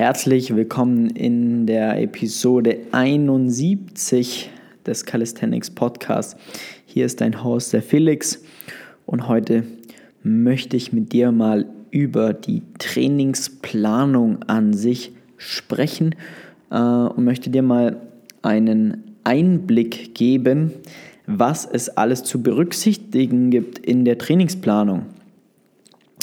Herzlich willkommen in der Episode 71 des Calisthenics Podcasts. Hier ist dein Host, der Felix, und heute möchte ich mit dir mal über die Trainingsplanung an sich sprechen äh, und möchte dir mal einen Einblick geben, was es alles zu berücksichtigen gibt in der Trainingsplanung,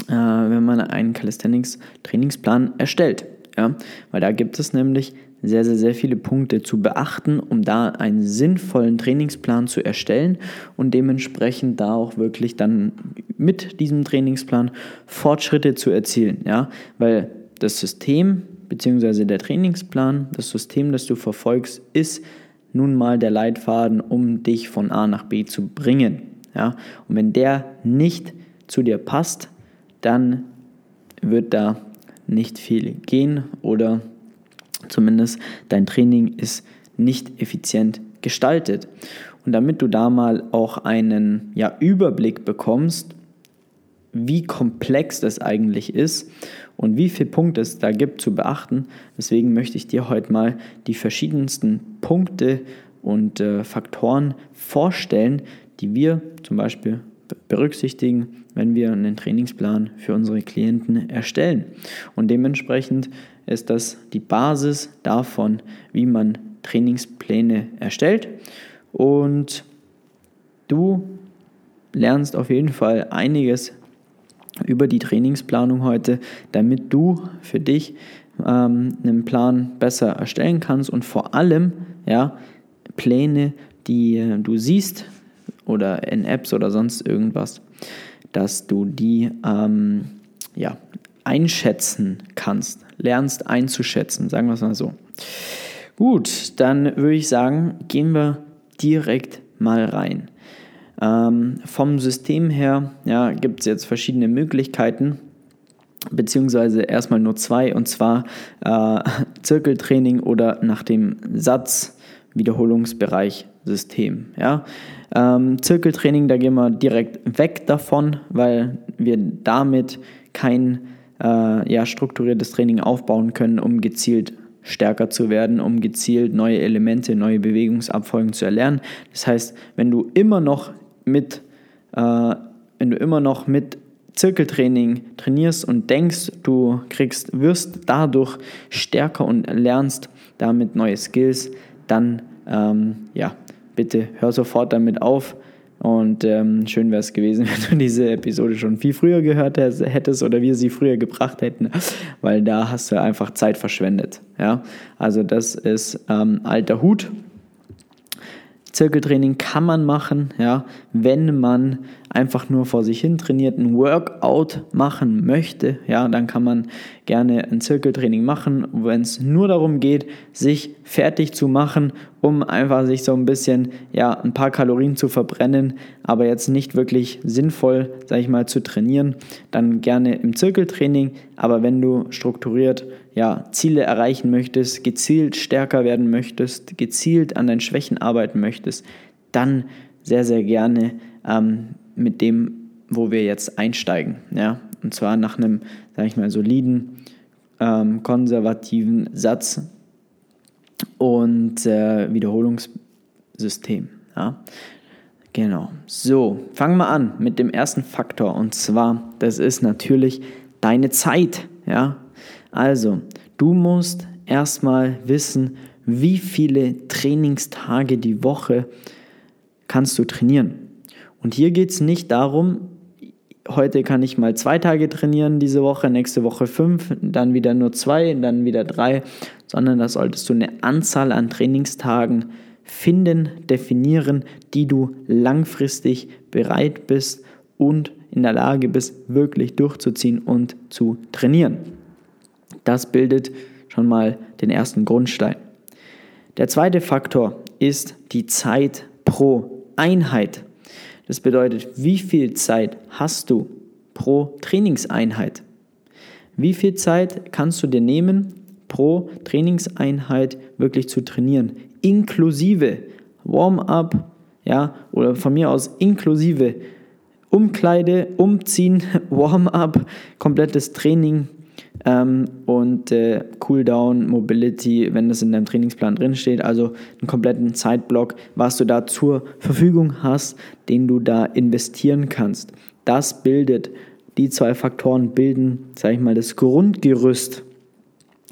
äh, wenn man einen Calisthenics-Trainingsplan erstellt. Ja? Weil da gibt es nämlich sehr, sehr, sehr viele Punkte zu beachten, um da einen sinnvollen Trainingsplan zu erstellen und dementsprechend da auch wirklich dann mit diesem Trainingsplan Fortschritte zu erzielen. Ja? Weil das System bzw. der Trainingsplan, das System, das du verfolgst, ist nun mal der Leitfaden, um dich von A nach B zu bringen. Ja? Und wenn der nicht zu dir passt, dann wird da nicht viel gehen oder zumindest dein Training ist nicht effizient gestaltet. Und damit du da mal auch einen ja, Überblick bekommst, wie komplex das eigentlich ist und wie viele Punkte es da gibt zu beachten, deswegen möchte ich dir heute mal die verschiedensten Punkte und äh, Faktoren vorstellen, die wir zum Beispiel berücksichtigen, wenn wir einen Trainingsplan für unsere Klienten erstellen. Und dementsprechend ist das die Basis davon, wie man Trainingspläne erstellt. Und du lernst auf jeden Fall einiges über die Trainingsplanung heute, damit du für dich ähm, einen Plan besser erstellen kannst und vor allem ja, Pläne, die äh, du siehst oder in Apps oder sonst irgendwas, dass du die ähm, ja, einschätzen kannst, lernst einzuschätzen, sagen wir es mal so. Gut, dann würde ich sagen, gehen wir direkt mal rein. Ähm, vom System her ja, gibt es jetzt verschiedene Möglichkeiten, beziehungsweise erstmal nur zwei, und zwar äh, Zirkeltraining oder nach dem Satz Wiederholungsbereich System. Ja? Ähm, Zirkeltraining, da gehen wir direkt weg davon, weil wir damit kein äh, ja, strukturiertes Training aufbauen können, um gezielt stärker zu werden, um gezielt neue Elemente, neue Bewegungsabfolgen zu erlernen. Das heißt, wenn du immer noch mit, äh, wenn du immer noch mit Zirkeltraining trainierst und denkst, du kriegst, wirst dadurch stärker und lernst damit neue Skills, dann ähm, ja, bitte hör sofort damit auf. Und ähm, schön wäre es gewesen, wenn du diese Episode schon viel früher gehört hättest oder wir sie früher gebracht hätten, weil da hast du einfach Zeit verschwendet. Ja? Also das ist ähm, alter Hut. Zirkeltraining kann man machen, ja, wenn man einfach nur vor sich hin trainiert, ein Workout machen möchte, ja, dann kann man gerne ein Zirkeltraining machen, wenn es nur darum geht, sich fertig zu machen, um einfach sich so ein bisschen, ja, ein paar Kalorien zu verbrennen, aber jetzt nicht wirklich sinnvoll, sag ich mal, zu trainieren, dann gerne im Zirkeltraining, aber wenn du strukturiert, ja, Ziele erreichen möchtest, gezielt stärker werden möchtest, gezielt an deinen Schwächen arbeiten möchtest, dann sehr, sehr gerne ähm, mit dem, wo wir jetzt einsteigen. Ja? Und zwar nach einem, sage ich mal, soliden, ähm, konservativen Satz und äh, Wiederholungssystem. Ja? Genau. So, fangen wir an mit dem ersten Faktor und zwar, das ist natürlich deine Zeit. Ja? Also, du musst erstmal wissen, wie viele Trainingstage die Woche kannst du trainieren. Und hier geht es nicht darum, heute kann ich mal zwei Tage trainieren diese Woche, nächste Woche fünf, dann wieder nur zwei, dann wieder drei, sondern da solltest du eine Anzahl an Trainingstagen finden, definieren, die du langfristig bereit bist und in der Lage bist, wirklich durchzuziehen und zu trainieren. Das bildet schon mal den ersten Grundstein. Der zweite Faktor ist die Zeit pro Einheit. Das bedeutet, wie viel Zeit hast du pro Trainingseinheit? Wie viel Zeit kannst du dir nehmen, pro Trainingseinheit wirklich zu trainieren? Inklusive Warm-up, ja, oder von mir aus inklusive Umkleide, Umziehen, Warm-up, komplettes Training, ähm, und äh, Cooldown, Mobility, wenn das in deinem Trainingsplan drin steht, also einen kompletten Zeitblock, was du da zur Verfügung hast, den du da investieren kannst. Das bildet, die zwei Faktoren bilden, sage ich mal, das Grundgerüst,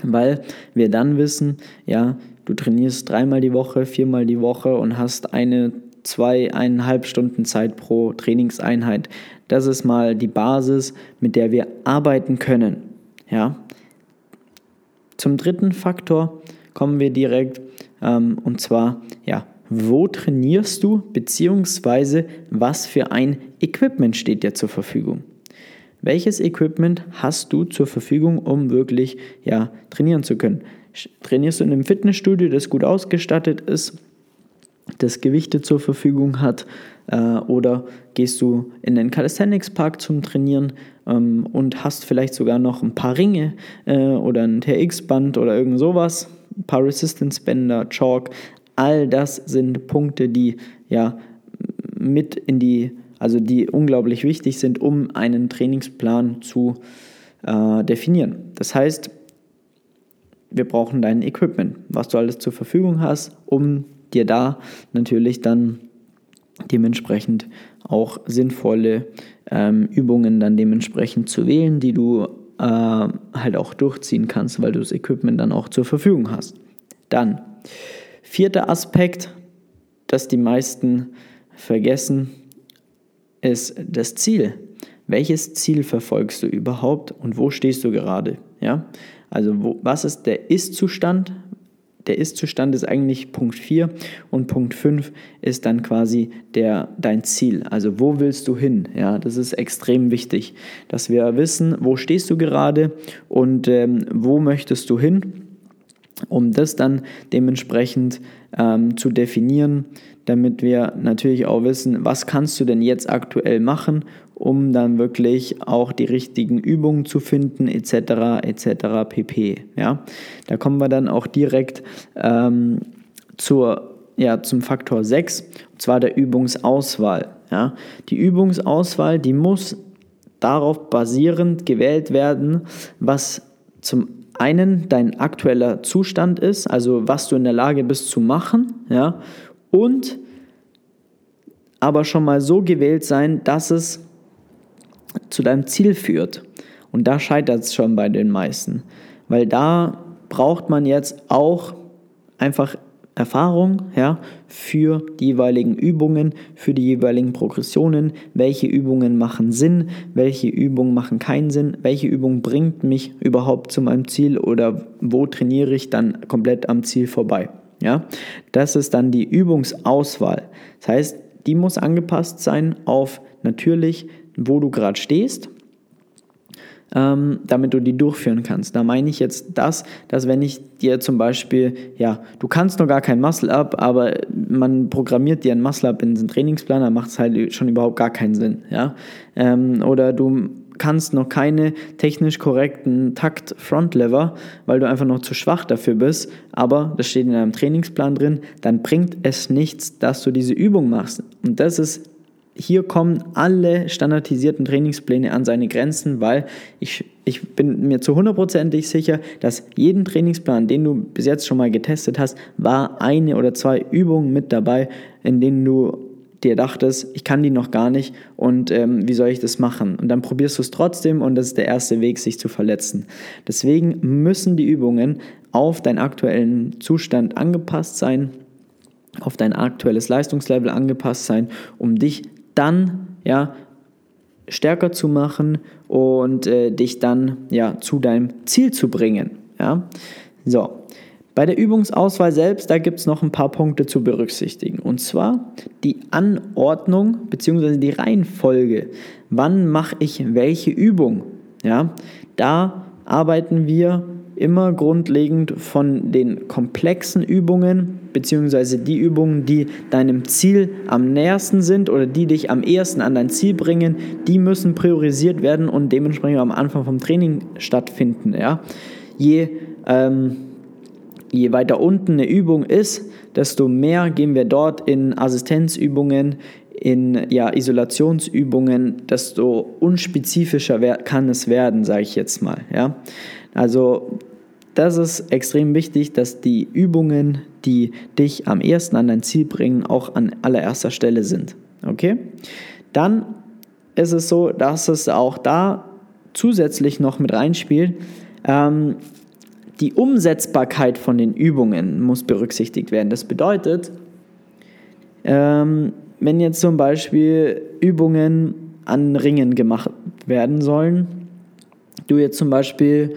weil wir dann wissen, ja, du trainierst dreimal die Woche, viermal die Woche und hast eine, zwei, eineinhalb Stunden Zeit pro Trainingseinheit. Das ist mal die Basis, mit der wir arbeiten können. Ja. Zum dritten Faktor kommen wir direkt ähm, und zwar, ja, wo trainierst du beziehungsweise was für ein Equipment steht dir zur Verfügung? Welches Equipment hast du zur Verfügung, um wirklich ja, trainieren zu können? Trainierst du in einem Fitnessstudio, das gut ausgestattet ist, das Gewichte zur Verfügung hat, äh, oder gehst du in den Calisthenics Park zum Trainieren ähm, und hast vielleicht sogar noch ein paar Ringe äh, oder ein TX-Band oder irgend sowas, ein paar Resistance-Bänder, Chalk. All das sind Punkte, die ja mit in die, also die unglaublich wichtig sind, um einen Trainingsplan zu äh, definieren. Das heißt, wir brauchen dein Equipment, was du alles zur Verfügung hast, um dir da natürlich dann dementsprechend auch sinnvolle ähm, Übungen dann dementsprechend zu wählen, die du äh, halt auch durchziehen kannst, weil du das Equipment dann auch zur Verfügung hast. Dann, vierter Aspekt, das die meisten vergessen, ist das Ziel. Welches Ziel verfolgst du überhaupt und wo stehst du gerade? Ja? Also wo, was ist der Ist-Zustand? Der Ist-Zustand ist eigentlich Punkt 4 und Punkt 5 ist dann quasi der, dein Ziel. Also wo willst du hin? Ja, das ist extrem wichtig, dass wir wissen, wo stehst du gerade und ähm, wo möchtest du hin, um das dann dementsprechend ähm, zu definieren, damit wir natürlich auch wissen, was kannst du denn jetzt aktuell machen um dann wirklich auch die richtigen Übungen zu finden, etc., etc., pp. Ja? Da kommen wir dann auch direkt ähm, zur, ja, zum Faktor 6, und zwar der Übungsauswahl. Ja? Die Übungsauswahl, die muss darauf basierend gewählt werden, was zum einen dein aktueller Zustand ist, also was du in der Lage bist zu machen, ja, und aber schon mal so gewählt sein, dass es zu deinem Ziel führt. Und da scheitert es schon bei den meisten, weil da braucht man jetzt auch einfach Erfahrung ja, für die jeweiligen Übungen, für die jeweiligen Progressionen, welche Übungen machen Sinn, welche Übungen machen keinen Sinn, welche Übung bringt mich überhaupt zu meinem Ziel oder wo trainiere ich dann komplett am Ziel vorbei. Ja? Das ist dann die Übungsauswahl. Das heißt, die muss angepasst sein auf natürlich wo du gerade stehst, ähm, damit du die durchführen kannst. Da meine ich jetzt das, dass wenn ich dir zum Beispiel, ja, du kannst noch gar kein Muscle-Up, aber man programmiert dir ein Muscle-Up in den Trainingsplan, dann macht es halt schon überhaupt gar keinen Sinn. Ja? Ähm, oder du kannst noch keine technisch korrekten Takt Frontlever, weil du einfach noch zu schwach dafür bist, aber das steht in deinem Trainingsplan drin, dann bringt es nichts, dass du diese Übung machst. Und das ist hier kommen alle standardisierten Trainingspläne an seine Grenzen, weil ich, ich bin mir zu hundertprozentig sicher, dass jeden Trainingsplan, den du bis jetzt schon mal getestet hast, war eine oder zwei Übungen mit dabei, in denen du dir dachtest, ich kann die noch gar nicht und ähm, wie soll ich das machen? Und dann probierst du es trotzdem und das ist der erste Weg, sich zu verletzen. Deswegen müssen die Übungen auf deinen aktuellen Zustand angepasst sein, auf dein aktuelles Leistungslevel angepasst sein, um dich dann ja, stärker zu machen und äh, dich dann ja, zu deinem Ziel zu bringen. Ja? So, bei der Übungsauswahl selbst, da gibt es noch ein paar Punkte zu berücksichtigen. Und zwar die Anordnung bzw. die Reihenfolge. Wann mache ich welche Übung? Ja, da arbeiten wir immer grundlegend von den komplexen Übungen beziehungsweise die Übungen, die deinem Ziel am nähersten sind oder die dich am ehesten an dein Ziel bringen, die müssen priorisiert werden und dementsprechend am Anfang vom Training stattfinden. Ja? Je, ähm, je weiter unten eine Übung ist, desto mehr gehen wir dort in Assistenzübungen, in ja, Isolationsübungen, desto unspezifischer kann es werden, sage ich jetzt mal. Ja? Also das ist extrem wichtig, dass die Übungen, die dich am ersten an dein Ziel bringen, auch an allererster Stelle sind. Okay? Dann ist es so, dass es auch da zusätzlich noch mit reinspielt. Ähm, die Umsetzbarkeit von den Übungen muss berücksichtigt werden. Das bedeutet, ähm, wenn jetzt zum Beispiel Übungen an Ringen gemacht werden sollen, du jetzt zum Beispiel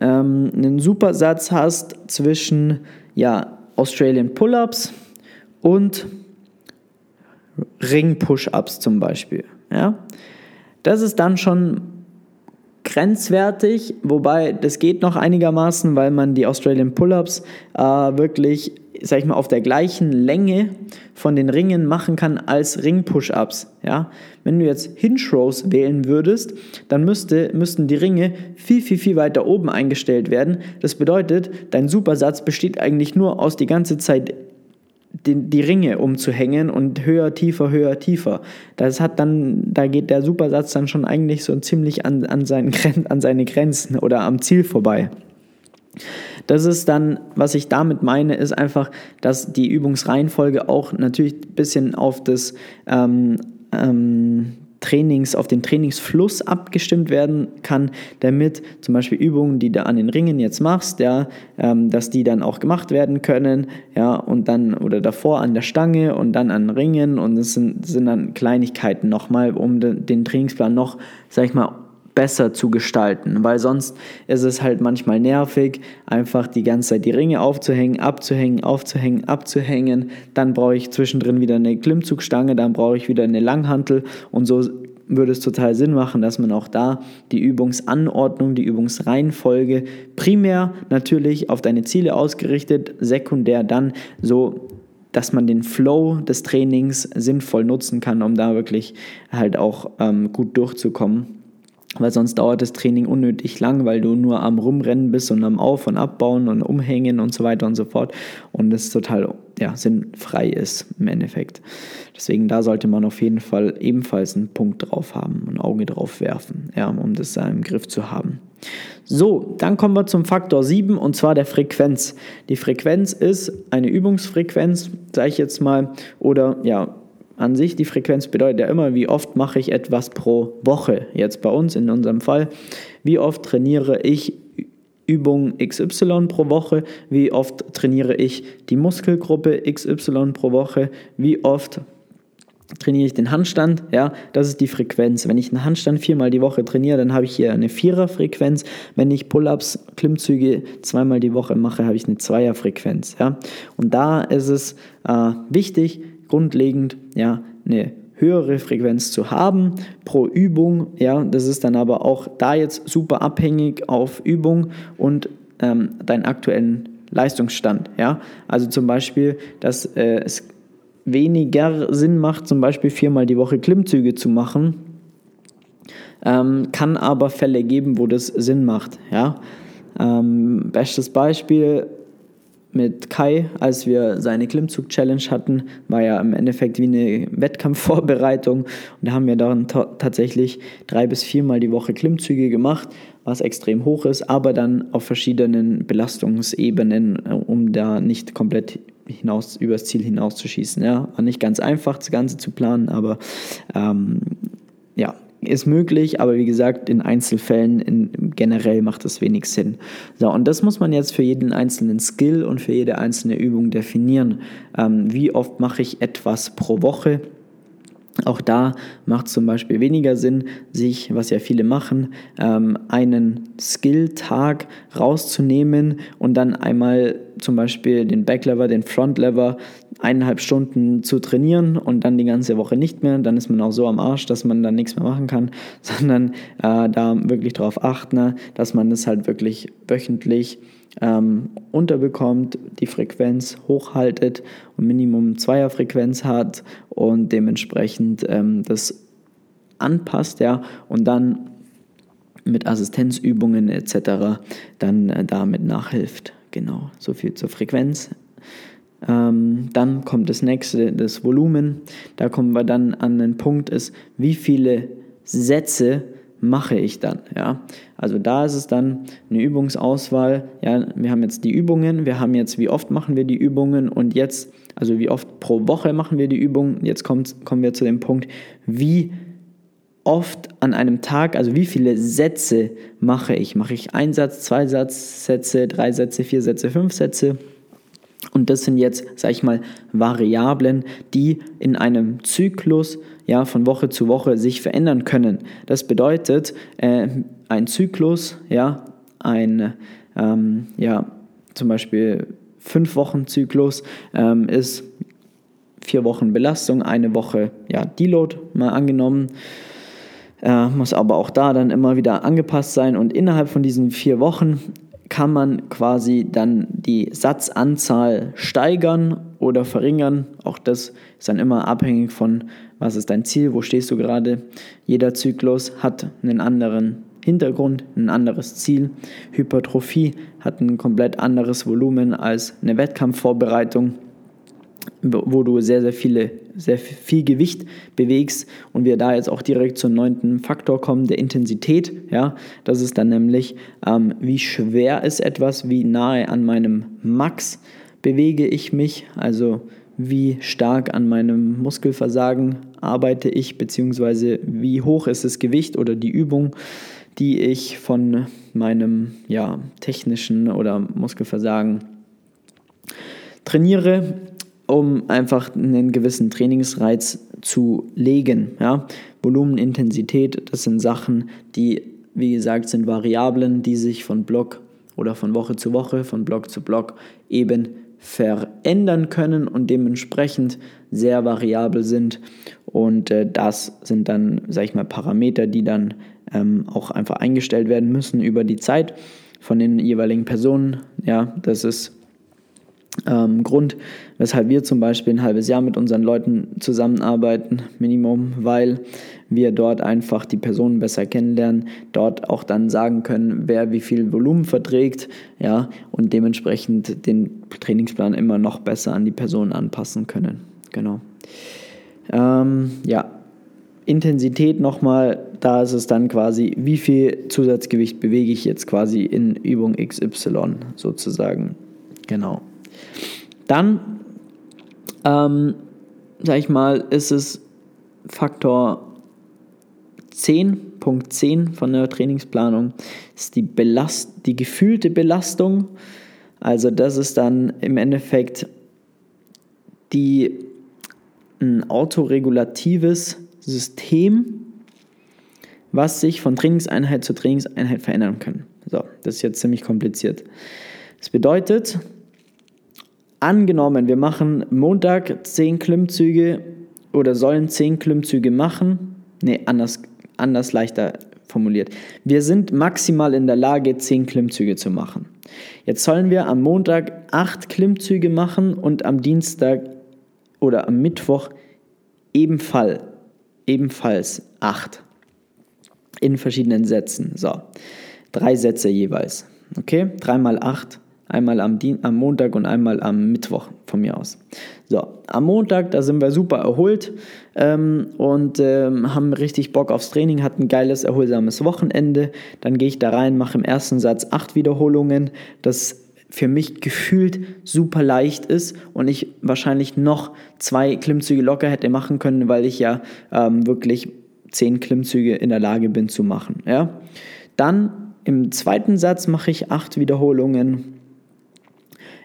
ähm, einen Supersatz hast zwischen ja, Australian Pull-ups und Ring-Push-ups zum Beispiel. Ja? Das ist dann schon grenzwertig, wobei das geht noch einigermaßen, weil man die Australian Pull-ups äh, wirklich, sag ich mal, auf der gleichen Länge von den Ringen machen kann als Ring-Push-ups. Ja? Wenn du jetzt Hinge-Rows wählen würdest, dann müsste, müssten die Ringe viel, viel, viel weiter oben eingestellt werden. Das bedeutet, dein Supersatz besteht eigentlich nur aus die ganze Zeit die, die Ringe umzuhängen und höher, tiefer, höher, tiefer. Das hat dann, da geht der Supersatz dann schon eigentlich so ziemlich an, an, seinen, an seine Grenzen oder am Ziel vorbei. Das ist dann, was ich damit meine, ist einfach, dass die Übungsreihenfolge auch natürlich ein bisschen auf das ähm, ähm, Trainings, auf den Trainingsfluss abgestimmt werden kann, damit zum Beispiel Übungen, die du an den Ringen jetzt machst, ja, ähm, dass die dann auch gemacht werden können, ja, und dann oder davor an der Stange und dann an Ringen und das sind, sind dann Kleinigkeiten nochmal, um de, den Trainingsplan noch, sag ich mal, besser zu gestalten, weil sonst ist es halt manchmal nervig, einfach die ganze Zeit die Ringe aufzuhängen, abzuhängen, aufzuhängen, abzuhängen. Dann brauche ich zwischendrin wieder eine Klimmzugstange, dann brauche ich wieder eine Langhantel und so würde es total Sinn machen, dass man auch da die Übungsanordnung, die Übungsreihenfolge primär natürlich auf deine Ziele ausgerichtet, sekundär dann so dass man den Flow des Trainings sinnvoll nutzen kann, um da wirklich halt auch ähm, gut durchzukommen weil sonst dauert das Training unnötig lang, weil du nur am Rumrennen bist und am Auf- und Abbauen und Umhängen und so weiter und so fort und es total ja, sinnfrei ist im Endeffekt. Deswegen da sollte man auf jeden Fall ebenfalls einen Punkt drauf haben, ein Auge drauf werfen, ja, um das da im Griff zu haben. So, dann kommen wir zum Faktor 7 und zwar der Frequenz. Die Frequenz ist eine Übungsfrequenz, sage ich jetzt mal, oder ja, an sich, die Frequenz bedeutet ja immer, wie oft mache ich etwas pro Woche. Jetzt bei uns in unserem Fall, wie oft trainiere ich Übung XY pro Woche, wie oft trainiere ich die Muskelgruppe XY pro Woche, wie oft trainiere ich den Handstand, ja, das ist die Frequenz. Wenn ich einen Handstand viermal die Woche trainiere, dann habe ich hier eine Viererfrequenz. Wenn ich Pull-ups, Klimmzüge zweimal die Woche mache, habe ich eine Zweierfrequenz, ja. Und da ist es äh, wichtig, grundlegend ja, eine höhere Frequenz zu haben pro Übung. Ja, das ist dann aber auch da jetzt super abhängig auf Übung und ähm, deinen aktuellen Leistungsstand. Ja, also zum Beispiel, dass äh, es weniger Sinn macht, zum Beispiel viermal die Woche Klimmzüge zu machen, ähm, kann aber Fälle geben, wo das Sinn macht. Ja, ähm, bestes Beispiel mit Kai, als wir seine Klimmzug-Challenge hatten, war ja im Endeffekt wie eine Wettkampfvorbereitung. Und da haben wir dann tatsächlich drei bis viermal die Woche Klimmzüge gemacht, was extrem hoch ist, aber dann auf verschiedenen Belastungsebenen, um da nicht komplett hinaus, übers Ziel hinauszuschießen. Ja, war nicht ganz einfach, das Ganze zu planen, aber ähm, ja, ist möglich, aber wie gesagt, in Einzelfällen in, generell macht das wenig Sinn. So, und das muss man jetzt für jeden einzelnen Skill und für jede einzelne Übung definieren. Ähm, wie oft mache ich etwas pro Woche? Auch da macht es zum Beispiel weniger Sinn, sich, was ja viele machen, ähm, einen Skill-Tag rauszunehmen und dann einmal zum Beispiel den Backlever, den Frontlever eineinhalb Stunden zu trainieren und dann die ganze Woche nicht mehr. Dann ist man auch so am Arsch, dass man dann nichts mehr machen kann, sondern äh, da wirklich darauf achten, dass man das halt wirklich wöchentlich ähm, unterbekommt, die Frequenz hochhaltet und Minimum Zweierfrequenz hat und dementsprechend ähm, das anpasst, ja, und dann mit Assistenzübungen etc. dann äh, damit nachhilft. Genau, so viel zur Frequenz. Ähm, dann kommt das nächste, das Volumen. Da kommen wir dann an den Punkt, ist, wie viele Sätze mache ich dann? Ja? Also da ist es dann eine Übungsauswahl. Ja, wir haben jetzt die Übungen, wir haben jetzt, wie oft machen wir die Übungen und jetzt, also wie oft pro Woche machen wir die Übungen. Jetzt kommt, kommen wir zu dem Punkt, wie oft an einem Tag, also wie viele Sätze mache ich? Mache ich ein Satz, zwei Sätze, drei Sätze, vier Sätze, fünf Sätze? Und das sind jetzt, sage ich mal, Variablen, die in einem Zyklus ja, von Woche zu Woche sich verändern können. Das bedeutet, äh, ein Zyklus, ja, ein, ähm, ja, zum Beispiel fünf Wochen Zyklus ähm, ist vier Wochen Belastung, eine Woche ja, Deload mal angenommen. Äh, muss aber auch da dann immer wieder angepasst sein und innerhalb von diesen vier Wochen kann man quasi dann die Satzanzahl steigern oder verringern. Auch das ist dann immer abhängig von, was ist dein Ziel, wo stehst du gerade. Jeder Zyklus hat einen anderen Hintergrund, ein anderes Ziel. Hypertrophie hat ein komplett anderes Volumen als eine Wettkampfvorbereitung wo du sehr, sehr viele, sehr viel Gewicht bewegst und wir da jetzt auch direkt zum neunten Faktor kommen, der Intensität. Ja, das ist dann nämlich, ähm, wie schwer ist etwas, wie nahe an meinem Max bewege ich mich, also wie stark an meinem Muskelversagen arbeite ich, beziehungsweise wie hoch ist das Gewicht oder die Übung, die ich von meinem ja, technischen oder Muskelversagen trainiere um einfach einen gewissen Trainingsreiz zu legen. Ja? Volumen, Intensität, das sind Sachen, die, wie gesagt, sind Variablen, die sich von Block oder von Woche zu Woche, von Block zu Block eben verändern können und dementsprechend sehr variabel sind. Und äh, das sind dann, sage ich mal, Parameter, die dann ähm, auch einfach eingestellt werden müssen über die Zeit von den jeweiligen Personen. Ja, das ist ähm, Grund, weshalb wir zum Beispiel ein halbes Jahr mit unseren Leuten zusammenarbeiten, Minimum, weil wir dort einfach die Personen besser kennenlernen, dort auch dann sagen können, wer wie viel Volumen verträgt, ja, und dementsprechend den Trainingsplan immer noch besser an die Personen anpassen können. Genau. Ähm, ja, Intensität nochmal, da ist es dann quasi, wie viel Zusatzgewicht bewege ich jetzt quasi in Übung XY sozusagen. Genau. Dann, ähm, sag ich mal, ist es Faktor 10, Punkt 10 von der Trainingsplanung, ist die, Belast die gefühlte Belastung. Also das ist dann im Endeffekt die, ein autoregulatives System, was sich von Trainingseinheit zu Trainingseinheit verändern kann. So, das ist jetzt ziemlich kompliziert. Das bedeutet, Angenommen, wir machen Montag 10 Klimmzüge oder sollen 10 Klimmzüge machen. Ne, anders, anders leichter formuliert. Wir sind maximal in der Lage, 10 Klimmzüge zu machen. Jetzt sollen wir am Montag 8 Klimmzüge machen und am Dienstag oder am Mittwoch ebenfalls, ebenfalls 8. In verschiedenen Sätzen. So, drei Sätze jeweils. Okay, 3 mal 8 Einmal am, Dien am Montag und einmal am Mittwoch von mir aus. So, am Montag, da sind wir super erholt ähm, und ähm, haben richtig Bock aufs Training, hatten ein geiles, erholsames Wochenende. Dann gehe ich da rein, mache im ersten Satz acht Wiederholungen. Das für mich gefühlt super leicht ist und ich wahrscheinlich noch zwei Klimmzüge locker hätte machen können, weil ich ja ähm, wirklich zehn Klimmzüge in der Lage bin zu machen. Ja? Dann im zweiten Satz mache ich acht Wiederholungen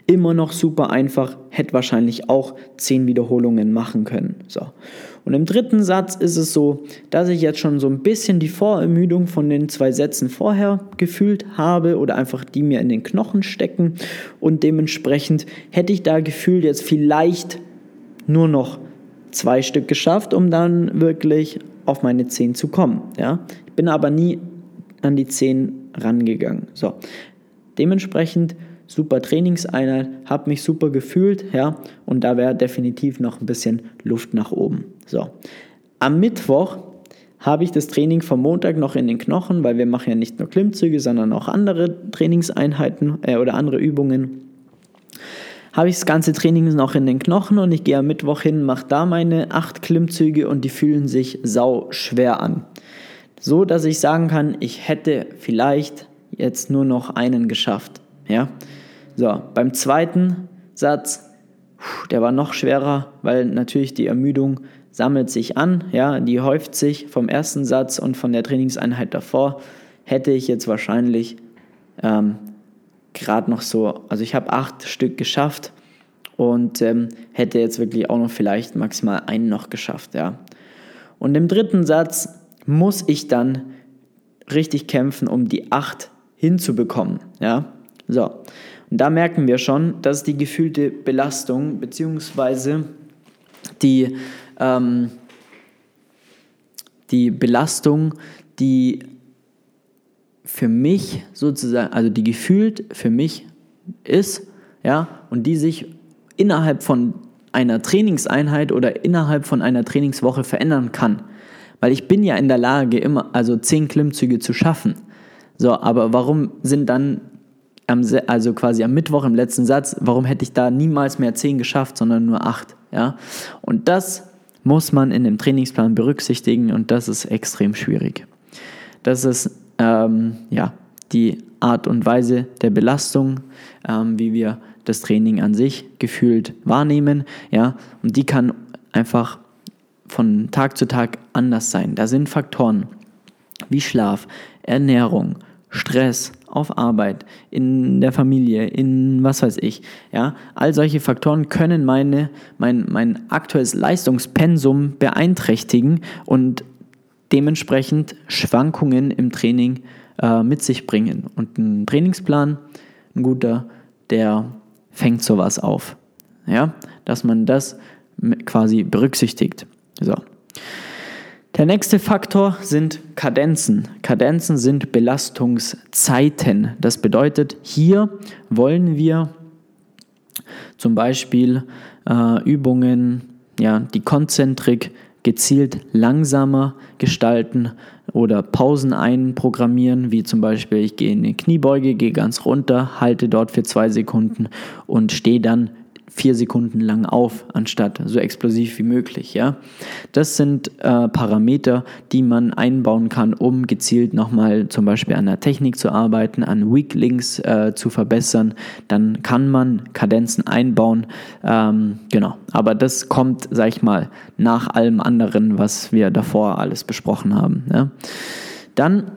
Immer noch super einfach, hätte wahrscheinlich auch 10 Wiederholungen machen können. So. Und im dritten Satz ist es so, dass ich jetzt schon so ein bisschen die Vorermüdung von den zwei Sätzen vorher gefühlt habe oder einfach die mir in den Knochen stecken und dementsprechend hätte ich da gefühlt jetzt vielleicht nur noch zwei Stück geschafft, um dann wirklich auf meine 10 zu kommen. Ja? Ich bin aber nie an die 10 rangegangen. So. Dementsprechend super Trainingseinheit, habe mich super gefühlt, ja, und da wäre definitiv noch ein bisschen Luft nach oben. So. Am Mittwoch habe ich das Training vom Montag noch in den Knochen, weil wir machen ja nicht nur Klimmzüge, sondern auch andere Trainingseinheiten äh, oder andere Übungen. habe ich das ganze Training noch in den Knochen und ich gehe am Mittwoch hin, mache da meine acht Klimmzüge und die fühlen sich sau schwer an. So, dass ich sagen kann, ich hätte vielleicht jetzt nur noch einen geschafft. Ja? So, beim zweiten Satz, der war noch schwerer, weil natürlich die Ermüdung sammelt sich an, ja, die häuft sich vom ersten Satz und von der Trainingseinheit davor, hätte ich jetzt wahrscheinlich ähm, gerade noch so, also ich habe acht Stück geschafft und ähm, hätte jetzt wirklich auch noch vielleicht maximal einen noch geschafft, ja. Und im dritten Satz muss ich dann richtig kämpfen, um die acht hinzubekommen, ja. So, und da merken wir schon, dass die gefühlte Belastung bzw. die, ähm, die Belastung, die für mich sozusagen, also die gefühlt für mich ist, ja, und die sich innerhalb von einer Trainingseinheit oder innerhalb von einer Trainingswoche verändern kann. Weil ich bin ja in der Lage, immer, also zehn Klimmzüge zu schaffen. So, aber warum sind dann also quasi am Mittwoch im letzten Satz, warum hätte ich da niemals mehr zehn geschafft, sondern nur acht, ja? Und das muss man in dem Trainingsplan berücksichtigen und das ist extrem schwierig. Das ist ähm, ja, die Art und Weise der Belastung, ähm, wie wir das Training an sich gefühlt wahrnehmen. Ja, und die kann einfach von Tag zu Tag anders sein. Da sind Faktoren wie Schlaf, Ernährung, Stress auf Arbeit, in der Familie, in was weiß ich. Ja, all solche Faktoren können meine, mein, mein aktuelles Leistungspensum beeinträchtigen und dementsprechend Schwankungen im Training äh, mit sich bringen. Und ein Trainingsplan, ein guter, der fängt sowas auf. Ja, dass man das quasi berücksichtigt. So. Der nächste Faktor sind Kadenzen. Kadenzen sind Belastungszeiten. Das bedeutet, hier wollen wir zum Beispiel äh, Übungen, ja, die Konzentrik gezielt langsamer gestalten oder Pausen einprogrammieren, wie zum Beispiel ich gehe in eine Kniebeuge, gehe ganz runter, halte dort für zwei Sekunden und stehe dann vier Sekunden lang auf, anstatt so explosiv wie möglich. Ja? Das sind äh, Parameter, die man einbauen kann, um gezielt nochmal zum Beispiel an der Technik zu arbeiten, an Weak Links äh, zu verbessern. Dann kann man Kadenzen einbauen. Ähm, genau, aber das kommt, sag ich mal, nach allem anderen, was wir davor alles besprochen haben. Ja? Dann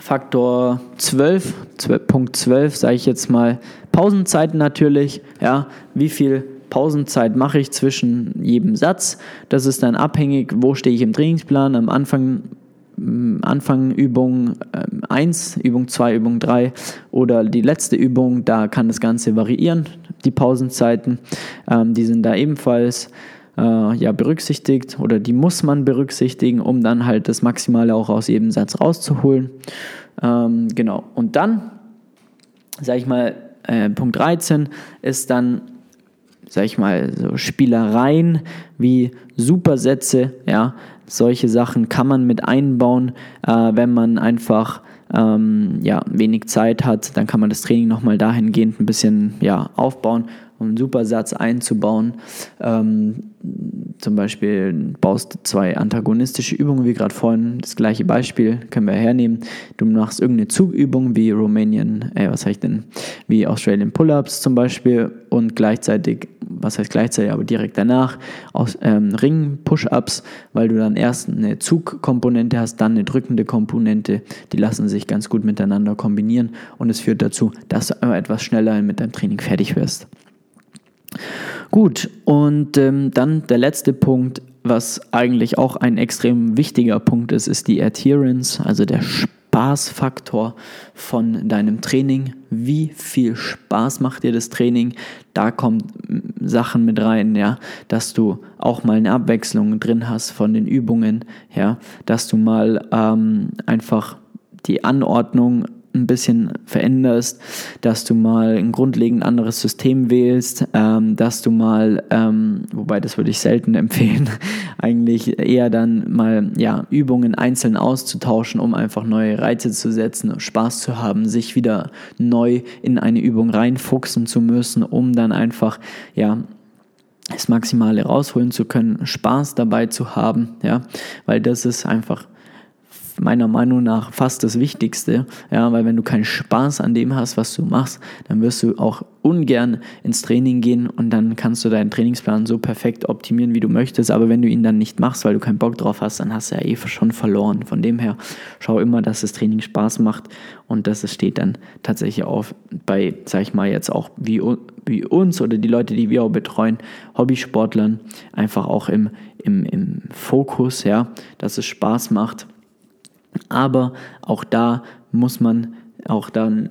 Faktor 12, 12 Punkt 12, sage ich jetzt mal, Pausenzeiten natürlich, ja, wie viel Pausenzeit mache ich zwischen jedem Satz. Das ist dann abhängig, wo stehe ich im Trainingsplan. Am Anfang, mm, Anfang Übung 1, ähm, Übung 2, Übung 3 oder die letzte Übung, da kann das Ganze variieren, die Pausenzeiten. Ähm, die sind da ebenfalls äh, ja, berücksichtigt oder die muss man berücksichtigen, um dann halt das Maximale auch aus jedem Satz rauszuholen. Ähm, genau. Und dann, sage ich mal, äh, Punkt 13 ist dann, sag ich mal, so Spielereien wie Supersätze, ja, solche Sachen kann man mit einbauen, äh, wenn man einfach ähm, ja, wenig Zeit hat, dann kann man das Training nochmal dahingehend ein bisschen ja, aufbauen um einen Supersatz einzubauen. Ähm, zum Beispiel baust zwei antagonistische Übungen, wie gerade vorhin, das gleiche Beispiel können wir hernehmen. Du machst irgendeine Zugübung wie Romanian, äh, was heißt denn, wie Australian Pull-Ups zum Beispiel und gleichzeitig, was heißt gleichzeitig, aber direkt danach aus ähm, Ring-Push-Ups, weil du dann erst eine Zugkomponente hast, dann eine drückende Komponente. Die lassen sich ganz gut miteinander kombinieren und es führt dazu, dass du etwas schneller mit deinem Training fertig wirst. Gut, und ähm, dann der letzte Punkt, was eigentlich auch ein extrem wichtiger Punkt ist, ist die Adherence, also der Spaßfaktor von deinem Training. Wie viel Spaß macht dir das Training? Da kommen Sachen mit rein, ja, dass du auch mal eine Abwechslung drin hast von den Übungen, ja, dass du mal ähm, einfach die Anordnung ein bisschen veränderst, dass du mal ein grundlegend anderes System wählst, ähm, dass du mal, ähm, wobei das würde ich selten empfehlen, eigentlich eher dann mal ja, Übungen einzeln auszutauschen, um einfach neue Reize zu setzen, Spaß zu haben, sich wieder neu in eine Übung reinfuchsen zu müssen, um dann einfach ja das Maximale rausholen zu können, Spaß dabei zu haben, ja, weil das ist einfach meiner Meinung nach fast das Wichtigste, ja, weil wenn du keinen Spaß an dem hast, was du machst, dann wirst du auch ungern ins Training gehen und dann kannst du deinen Trainingsplan so perfekt optimieren, wie du möchtest, aber wenn du ihn dann nicht machst, weil du keinen Bock drauf hast, dann hast du ja eh schon verloren. Von dem her, schau immer, dass das Training Spaß macht und das steht dann tatsächlich auf bei, sag ich mal jetzt auch wie, wie uns oder die Leute, die wir auch betreuen, Hobbysportlern, einfach auch im, im, im Fokus, ja, dass es Spaß macht aber auch da muss man auch dann,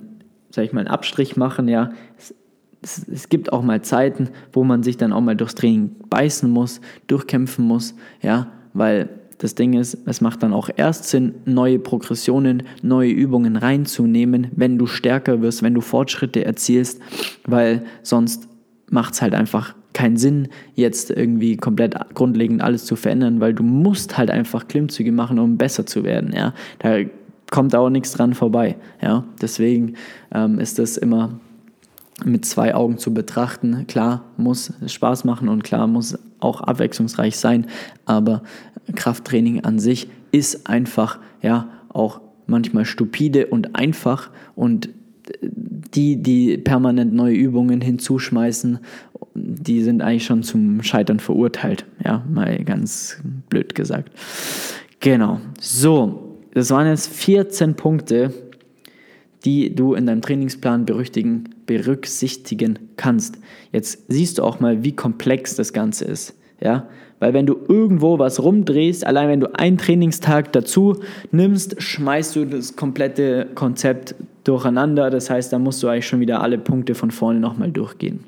sag ich mal, einen Abstrich machen, ja. Es, es, es, gibt auch mal Zeiten, wo man sich dann auch mal durchs Training beißen muss, durchkämpfen muss, ja, weil das Ding ist, es macht dann auch erst Sinn, neue Progressionen, neue Übungen reinzunehmen, wenn du stärker wirst, wenn du Fortschritte erzielst, weil sonst macht es halt einfach keinen Sinn, jetzt irgendwie komplett grundlegend alles zu verändern, weil du musst halt einfach Klimmzüge machen, um besser zu werden. Ja? Da kommt auch nichts dran vorbei. Ja? Deswegen ähm, ist das immer mit zwei Augen zu betrachten. Klar muss es Spaß machen und klar muss auch abwechslungsreich sein, aber Krafttraining an sich ist einfach ja auch manchmal stupide und einfach und die, die permanent neue Übungen hinzuschmeißen, die sind eigentlich schon zum Scheitern verurteilt. Ja, mal ganz blöd gesagt. Genau. So, das waren jetzt 14 Punkte, die du in deinem Trainingsplan berücksichtigen kannst. Jetzt siehst du auch mal, wie komplex das Ganze ist. Ja, weil wenn du irgendwo was rumdrehst, allein wenn du einen Trainingstag dazu nimmst, schmeißt du das komplette Konzept durcheinander. Das heißt, da musst du eigentlich schon wieder alle Punkte von vorne nochmal durchgehen.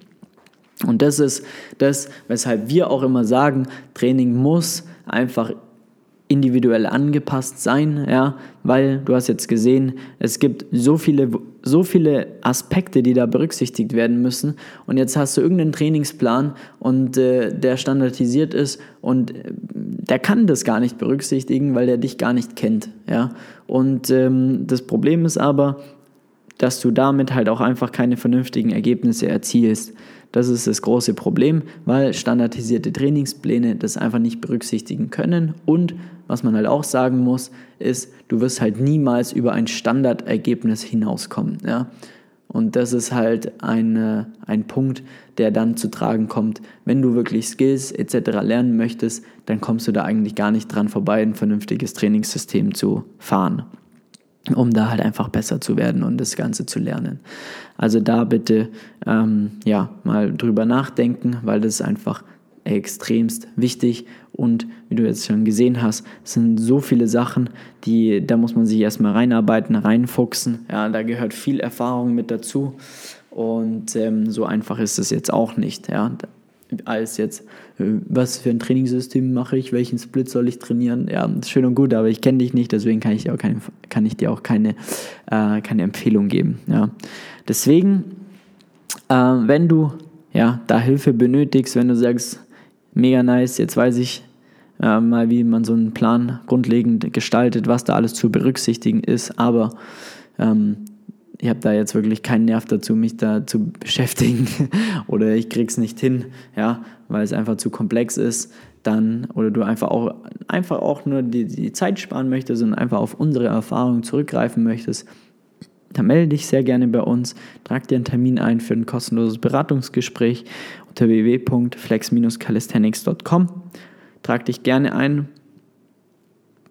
Und das ist das, weshalb wir auch immer sagen, Training muss einfach individuell angepasst sein, ja, weil du hast jetzt gesehen, es gibt so viele, so viele Aspekte, die da berücksichtigt werden müssen und jetzt hast du irgendeinen Trainingsplan und äh, der standardisiert ist und äh, der kann das gar nicht berücksichtigen, weil der dich gar nicht kennt, ja, und ähm, das Problem ist aber, dass du damit halt auch einfach keine vernünftigen Ergebnisse erzielst. Das ist das große Problem, weil standardisierte Trainingspläne das einfach nicht berücksichtigen können. Und was man halt auch sagen muss, ist, du wirst halt niemals über ein Standardergebnis hinauskommen. Ja? Und das ist halt ein, ein Punkt, der dann zu tragen kommt. Wenn du wirklich Skills etc. lernen möchtest, dann kommst du da eigentlich gar nicht dran vorbei, ein vernünftiges Trainingssystem zu fahren um da halt einfach besser zu werden und das Ganze zu lernen. Also da bitte ähm, ja mal drüber nachdenken, weil das ist einfach extremst wichtig und wie du jetzt schon gesehen hast, sind so viele Sachen, die da muss man sich erstmal reinarbeiten, reinfuchsen. Ja, da gehört viel Erfahrung mit dazu und ähm, so einfach ist es jetzt auch nicht. Ja, als jetzt, äh, was für ein Trainingssystem mache ich, welchen Split soll ich trainieren. Ja, schön und gut, aber ich kenne dich nicht, deswegen kann ich dir auch keine, kann ich dir auch keine, äh, keine Empfehlung geben. Ja. Deswegen, äh, wenn du ja, da Hilfe benötigst, wenn du sagst, mega nice, jetzt weiß ich äh, mal, wie man so einen Plan grundlegend gestaltet, was da alles zu berücksichtigen ist, aber ähm, ich habe da jetzt wirklich keinen Nerv dazu, mich da zu beschäftigen. Oder ich krieg's nicht hin, ja, weil es einfach zu komplex ist, dann oder du einfach auch einfach auch nur die, die Zeit sparen möchtest und einfach auf unsere Erfahrungen zurückgreifen möchtest, dann melde dich sehr gerne bei uns, trag dir einen Termin ein für ein kostenloses Beratungsgespräch unter www.flex-calisthenics.com. Trag dich gerne ein,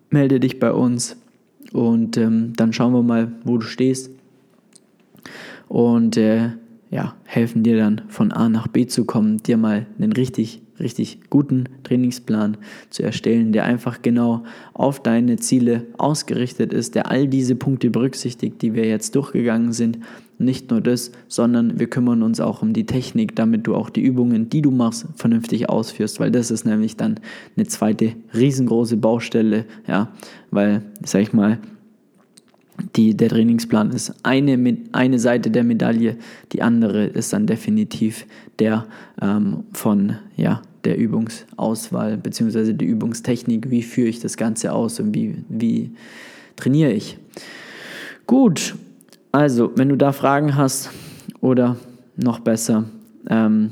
melde dich bei uns und ähm, dann schauen wir mal, wo du stehst und äh, ja, helfen dir dann von A nach B zu kommen, dir mal einen richtig, richtig guten Trainingsplan zu erstellen, der einfach genau auf deine Ziele ausgerichtet ist, der all diese Punkte berücksichtigt, die wir jetzt durchgegangen sind. Nicht nur das, sondern wir kümmern uns auch um die Technik, damit du auch die Übungen, die du machst, vernünftig ausführst, weil das ist nämlich dann eine zweite riesengroße Baustelle, ja, weil, sag ich mal, die, der Trainingsplan ist eine, eine Seite der Medaille, die andere ist dann definitiv der ähm, von ja, der Übungsauswahl bzw. die Übungstechnik, wie führe ich das Ganze aus und wie, wie trainiere ich. Gut, also wenn du da Fragen hast oder noch besser ähm,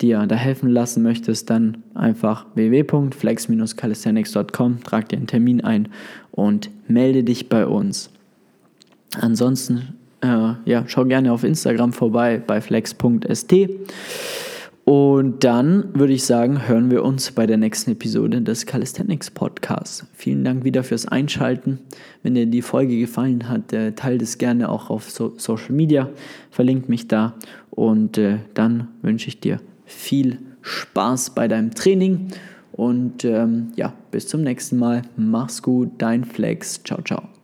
dir da helfen lassen möchtest, dann einfach www.flex-calisthenics.com, trag dir einen Termin ein und melde dich bei uns. Ansonsten, äh, ja, schau gerne auf Instagram vorbei bei flex.st. Und dann würde ich sagen, hören wir uns bei der nächsten Episode des Calisthenics Podcasts. Vielen Dank wieder fürs Einschalten. Wenn dir die Folge gefallen hat, äh, teilt es gerne auch auf so Social Media, verlinkt mich da und äh, dann wünsche ich dir viel Spaß bei deinem Training und ähm, ja, bis zum nächsten Mal. Mach's gut, dein Flex. Ciao, ciao.